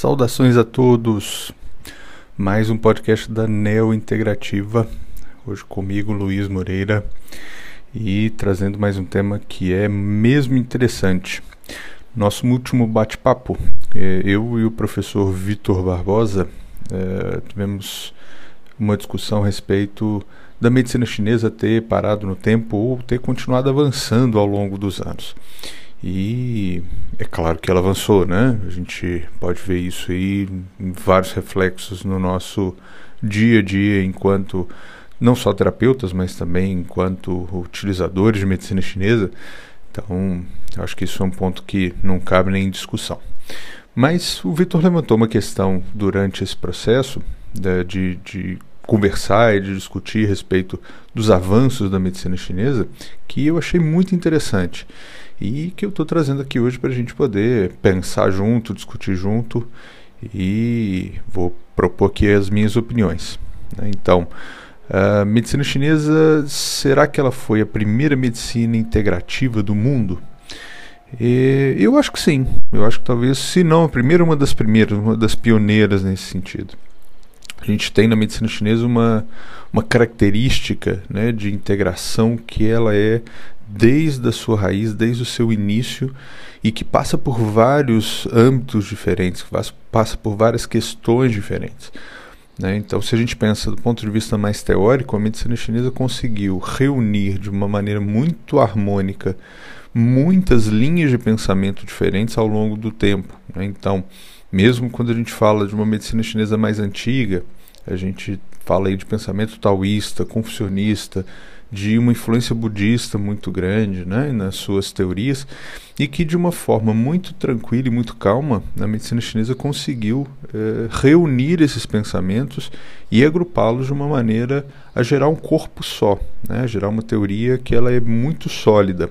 Saudações a todos! Mais um podcast da Neo Integrativa. Hoje comigo, Luiz Moreira, e trazendo mais um tema que é mesmo interessante. Nosso último bate-papo, é, eu e o professor Vitor Barbosa é, tivemos uma discussão a respeito da medicina chinesa ter parado no tempo ou ter continuado avançando ao longo dos anos. E é claro que ela avançou, né? A gente pode ver isso aí em vários reflexos no nosso dia a dia, enquanto não só terapeutas, mas também enquanto utilizadores de medicina chinesa. Então, acho que isso é um ponto que não cabe nem em discussão. Mas o Vitor levantou uma questão durante esse processo né, de, de conversar e de discutir a respeito dos avanços da medicina chinesa que eu achei muito interessante e que eu estou trazendo aqui hoje para a gente poder pensar junto, discutir junto e vou propor aqui as minhas opiniões. Né? Então, a medicina chinesa, será que ela foi a primeira medicina integrativa do mundo? E eu acho que sim. Eu acho que talvez, se não a primeira, uma das primeiras, uma das pioneiras nesse sentido. A gente tem na medicina chinesa uma, uma característica né, de integração que ela é desde a sua raiz, desde o seu início e que passa por vários âmbitos diferentes, passa por várias questões diferentes. Né? Então, se a gente pensa do ponto de vista mais teórico, a medicina chinesa conseguiu reunir de uma maneira muito harmônica muitas linhas de pensamento diferentes ao longo do tempo. Né? Então, mesmo quando a gente fala de uma medicina chinesa mais antiga, a gente fala aí de pensamento taoísta, confucionista, de uma influência budista muito grande né, nas suas teorias e que de uma forma muito tranquila e muito calma a medicina chinesa conseguiu eh, reunir esses pensamentos e agrupá-los de uma maneira a gerar um corpo só, né, gerar uma teoria que ela é muito sólida.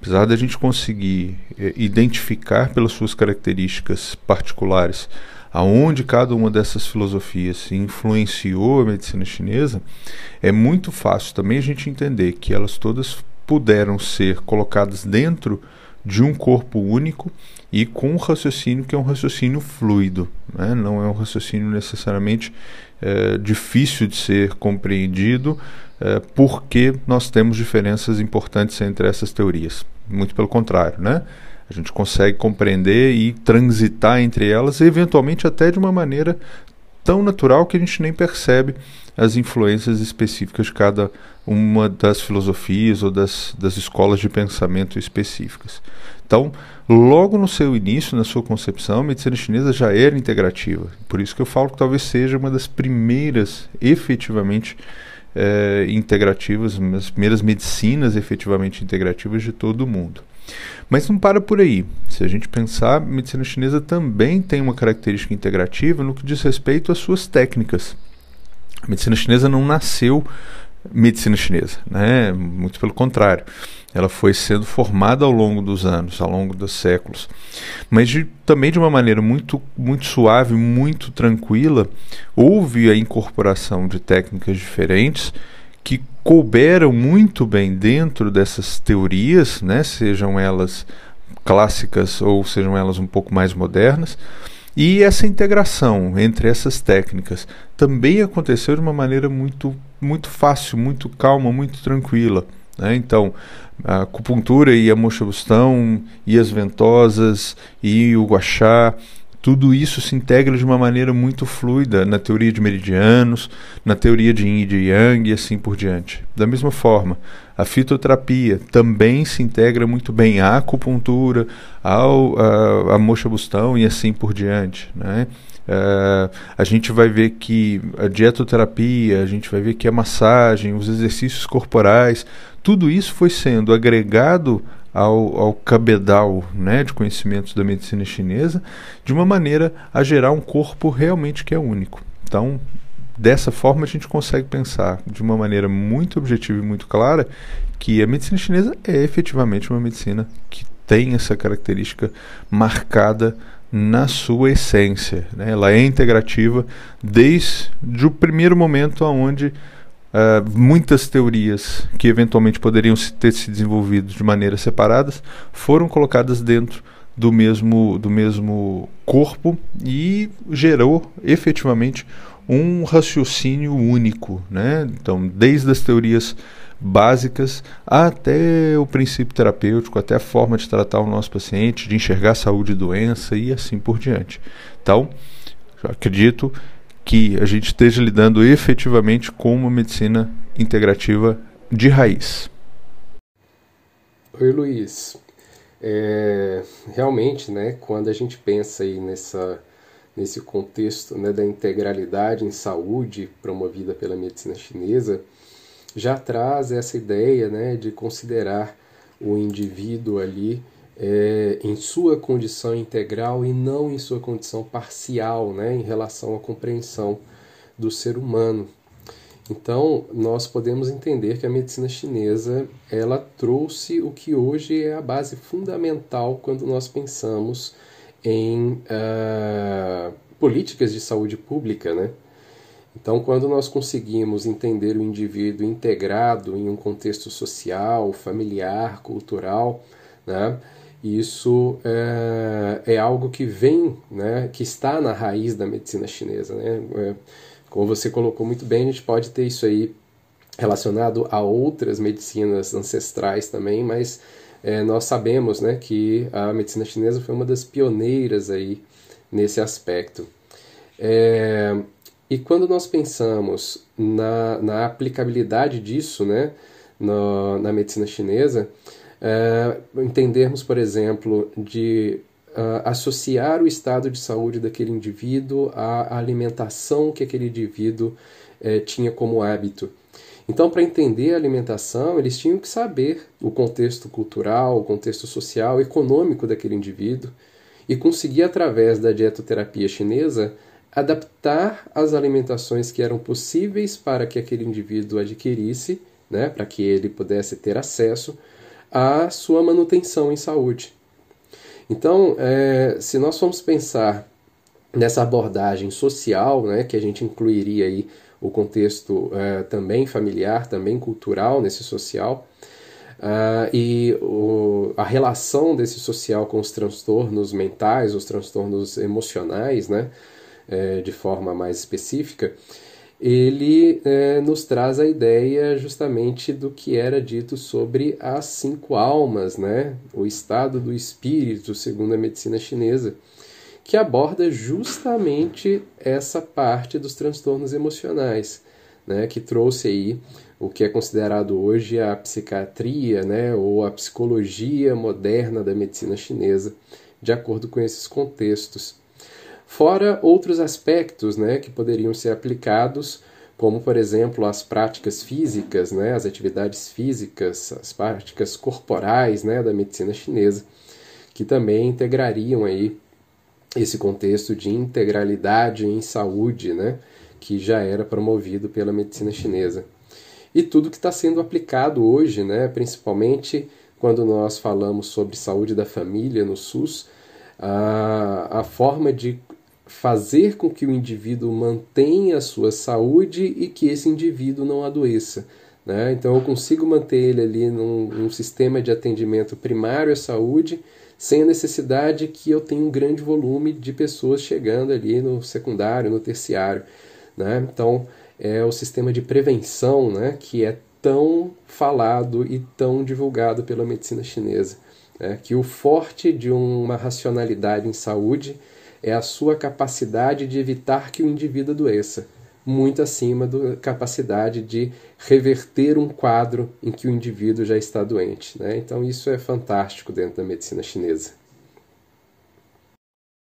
Apesar da gente conseguir eh, identificar pelas suas características particulares aonde cada uma dessas filosofias influenciou a medicina chinesa, é muito fácil também a gente entender que elas todas puderam ser colocadas dentro de um corpo único e com um raciocínio que é um raciocínio fluido, né? não é um raciocínio necessariamente é, difícil de ser compreendido, é, porque nós temos diferenças importantes entre essas teorias. Muito pelo contrário, né? A gente consegue compreender e transitar entre elas, eventualmente até de uma maneira tão natural que a gente nem percebe as influências específicas de cada uma das filosofias ou das, das escolas de pensamento específicas. Então, logo no seu início, na sua concepção, a medicina chinesa já era integrativa. Por isso que eu falo que talvez seja uma das primeiras efetivamente é, integrativas, as primeiras medicinas efetivamente integrativas de todo o mundo. Mas não para por aí. Se a gente pensar, a medicina chinesa também tem uma característica integrativa no que diz respeito às suas técnicas. A medicina chinesa não nasceu medicina chinesa, né? Muito pelo contrário. Ela foi sendo formada ao longo dos anos, ao longo dos séculos. Mas de, também de uma maneira muito, muito suave, muito tranquila, houve a incorporação de técnicas diferentes que couberam muito bem dentro dessas teorias, né, sejam elas clássicas ou sejam elas um pouco mais modernas. E essa integração entre essas técnicas também aconteceu de uma maneira muito, muito fácil, muito calma, muito tranquila. Né? Então, a acupuntura e a mocha-bustão e as ventosas e o guachá tudo isso se integra de uma maneira muito fluida na teoria de meridianos, na teoria de yin e yang e assim por diante. Da mesma forma, a fitoterapia também se integra muito bem à acupuntura, ao, a, a mocha-bustão e assim por diante. Né? Uh, a gente vai ver que a dietoterapia, a gente vai ver que a massagem, os exercícios corporais, tudo isso foi sendo agregado ao, ao cabedal né, de conhecimentos da medicina chinesa, de uma maneira a gerar um corpo realmente que é único. Então, dessa forma, a gente consegue pensar de uma maneira muito objetiva e muito clara que a medicina chinesa é efetivamente uma medicina que tem essa característica marcada na sua essência. Né? Ela é integrativa desde o primeiro momento onde Uh, muitas teorias que eventualmente poderiam ter se desenvolvido de maneiras separadas foram colocadas dentro do mesmo, do mesmo corpo e gerou efetivamente um raciocínio único, né? Então, desde as teorias básicas até o princípio terapêutico, até a forma de tratar o nosso paciente, de enxergar saúde e doença e assim por diante. Então, acredito que a gente esteja lidando efetivamente com uma medicina integrativa de raiz. Oi, Luiz. É, realmente, né, quando a gente pensa aí nessa, nesse contexto né, da integralidade em saúde promovida pela medicina chinesa, já traz essa ideia né, de considerar o indivíduo ali é, em sua condição integral e não em sua condição parcial né, em relação à compreensão do ser humano. Então, nós podemos entender que a medicina chinesa ela trouxe o que hoje é a base fundamental quando nós pensamos em uh, políticas de saúde pública, né? Então, quando nós conseguimos entender o indivíduo integrado em um contexto social, familiar, cultural, né, isso é, é algo que vem, né, que está na raiz da medicina chinesa. Né? É, como você colocou muito bem, a gente pode ter isso aí relacionado a outras medicinas ancestrais também, mas é, nós sabemos né, que a medicina chinesa foi uma das pioneiras aí nesse aspecto. É, e quando nós pensamos na, na aplicabilidade disso né, no, na medicina chinesa, é, entendermos, por exemplo, de uh, associar o estado de saúde daquele indivíduo à alimentação que aquele indivíduo uh, tinha como hábito. Então, para entender a alimentação, eles tinham que saber o contexto cultural, o contexto social, econômico daquele indivíduo e conseguir, através da dietoterapia chinesa, adaptar as alimentações que eram possíveis para que aquele indivíduo adquirisse, né, para que ele pudesse ter acesso à sua manutenção em saúde. Então, é, se nós formos pensar nessa abordagem social, né, que a gente incluiria aí o contexto é, também familiar, também cultural nesse social, Uh, e o, a relação desse social com os transtornos mentais, os transtornos emocionais, né? é, de forma mais específica, ele é, nos traz a ideia justamente do que era dito sobre as cinco almas, né? o estado do espírito, segundo a medicina chinesa, que aborda justamente essa parte dos transtornos emocionais, né? que trouxe aí o que é considerado hoje a psiquiatria né? ou a psicologia moderna da medicina chinesa, de acordo com esses contextos. Fora outros aspectos né, que poderiam ser aplicados, como, por exemplo, as práticas físicas, né, as atividades físicas, as práticas corporais né, da medicina chinesa, que também integrariam aí esse contexto de integralidade em saúde, né, que já era promovido pela medicina chinesa. E tudo que está sendo aplicado hoje, né, principalmente quando nós falamos sobre saúde da família no SUS, a, a forma de fazer com que o indivíduo mantenha a sua saúde e que esse indivíduo não adoeça. Né? Então eu consigo manter ele ali num, num, sistema de atendimento primário à saúde sem a necessidade que eu tenha um grande volume de pessoas chegando ali no secundário, no terciário. Né? Então é o sistema de prevenção né, que é tão falado e tão divulgado pela medicina chinesa. Né? Que o forte de uma racionalidade em saúde é a sua capacidade de evitar que o indivíduo adoeça, muito acima da capacidade de reverter um quadro em que o indivíduo já está doente. Né? Então, isso é fantástico dentro da medicina chinesa.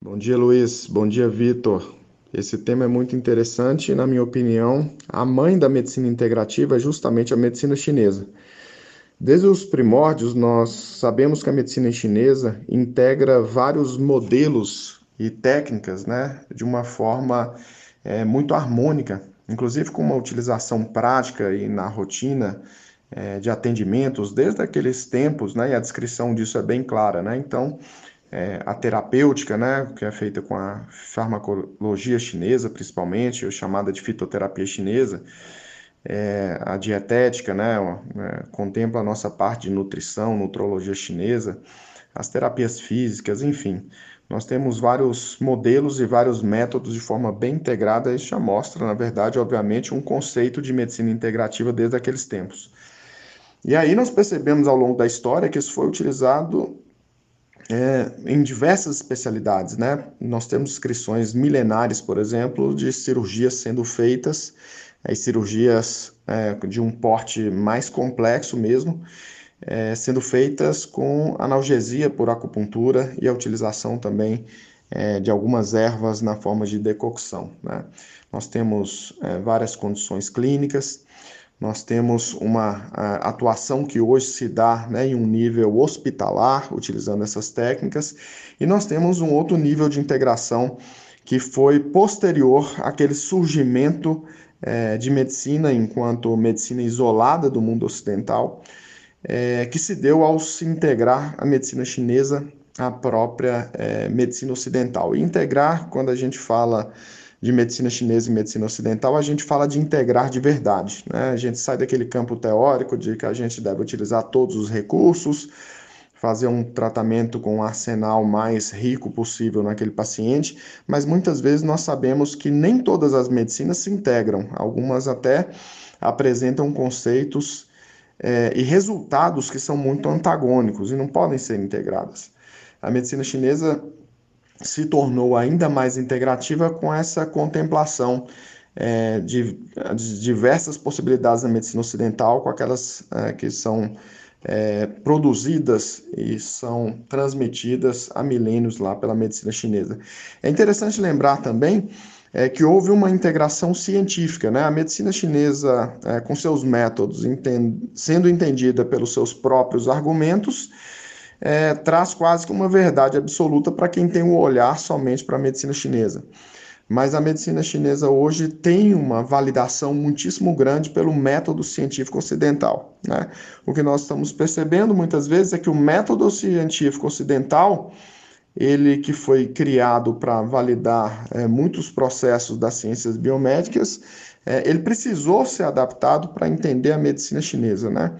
Bom dia, Luiz. Bom dia, Vitor. Esse tema é muito interessante e, na minha opinião, a mãe da medicina integrativa é justamente a medicina chinesa. Desde os primórdios, nós sabemos que a medicina chinesa integra vários modelos e técnicas né, de uma forma é, muito harmônica, inclusive com uma utilização prática e na rotina é, de atendimentos desde aqueles tempos, né, e a descrição disso é bem clara. Né? Então, é, a terapêutica, né, que é feita com a farmacologia chinesa, principalmente, ou chamada de fitoterapia chinesa, é, a dietética, né, é, contempla a nossa parte de nutrição, nutrologia chinesa, as terapias físicas, enfim. Nós temos vários modelos e vários métodos de forma bem integrada. Isso já mostra, na verdade, obviamente, um conceito de medicina integrativa desde aqueles tempos. E aí nós percebemos ao longo da história que isso foi utilizado é, em diversas especialidades, né? Nós temos inscrições milenares, por exemplo, de cirurgias sendo feitas, as cirurgias é, de um porte mais complexo mesmo, é, sendo feitas com analgesia por acupuntura e a utilização também é, de algumas ervas na forma de decocção. Né? Nós temos é, várias condições clínicas, nós temos uma atuação que hoje se dá né, em um nível hospitalar, utilizando essas técnicas, e nós temos um outro nível de integração que foi posterior àquele surgimento é, de medicina enquanto medicina isolada do mundo ocidental, é, que se deu ao se integrar a medicina chinesa à própria é, medicina ocidental. E integrar, quando a gente fala de medicina chinesa e medicina ocidental, a gente fala de integrar de verdade. Né? A gente sai daquele campo teórico de que a gente deve utilizar todos os recursos, fazer um tratamento com um arsenal mais rico possível naquele paciente, mas muitas vezes nós sabemos que nem todas as medicinas se integram, algumas até apresentam conceitos é, e resultados que são muito antagônicos e não podem ser integradas. A medicina chinesa se tornou ainda mais integrativa com essa contemplação é, de, de, diversas possibilidades da medicina ocidental, com aquelas é, que são é, produzidas e são transmitidas há milênios lá pela medicina chinesa. É interessante lembrar também é, que houve uma integração científica, né? A medicina chinesa, é, com seus métodos, entend sendo entendida pelos seus próprios argumentos, é, traz quase que uma verdade absoluta para quem tem um olhar somente para a medicina chinesa. Mas a medicina chinesa hoje tem uma validação muitíssimo grande pelo método científico ocidental. Né? O que nós estamos percebendo muitas vezes é que o método científico ocidental, ele que foi criado para validar é, muitos processos das ciências biomédicas, é, ele precisou ser adaptado para entender a medicina chinesa, né?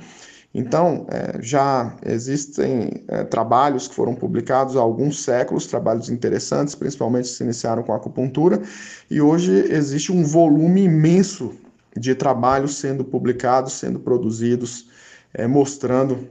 Então, é, já existem trabalhos que foram publicados há alguns séculos, trabalhos interessantes, principalmente se iniciaram com a acupuntura, e hoje existe um volume imenso de trabalhos sendo publicados, sendo produzidos, mostrando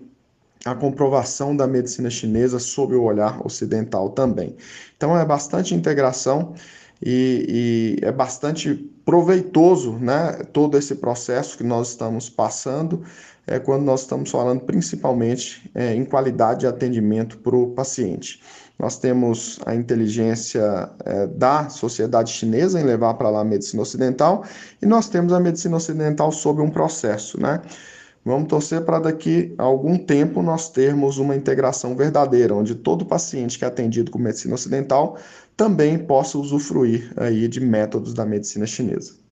a comprovação da medicina chinesa sob o olhar ocidental também. Então, é bastante integração e, e, é bastante proveitoso né, todo esse processo que nós estamos passando é quando nós estamos falando principalmente é, em qualidade de atendimento para o paciente. Nós temos a inteligência é, da sociedade chinesa em levar para lá a medicina ocidental e nós temos a medicina ocidental sob um processo, né? Vamos torcer para daqui a algum tempo nós termos uma integração verdadeira, onde todo paciente que é atendido com medicina ocidental também possa usufruir aí de métodos da medicina chinesa.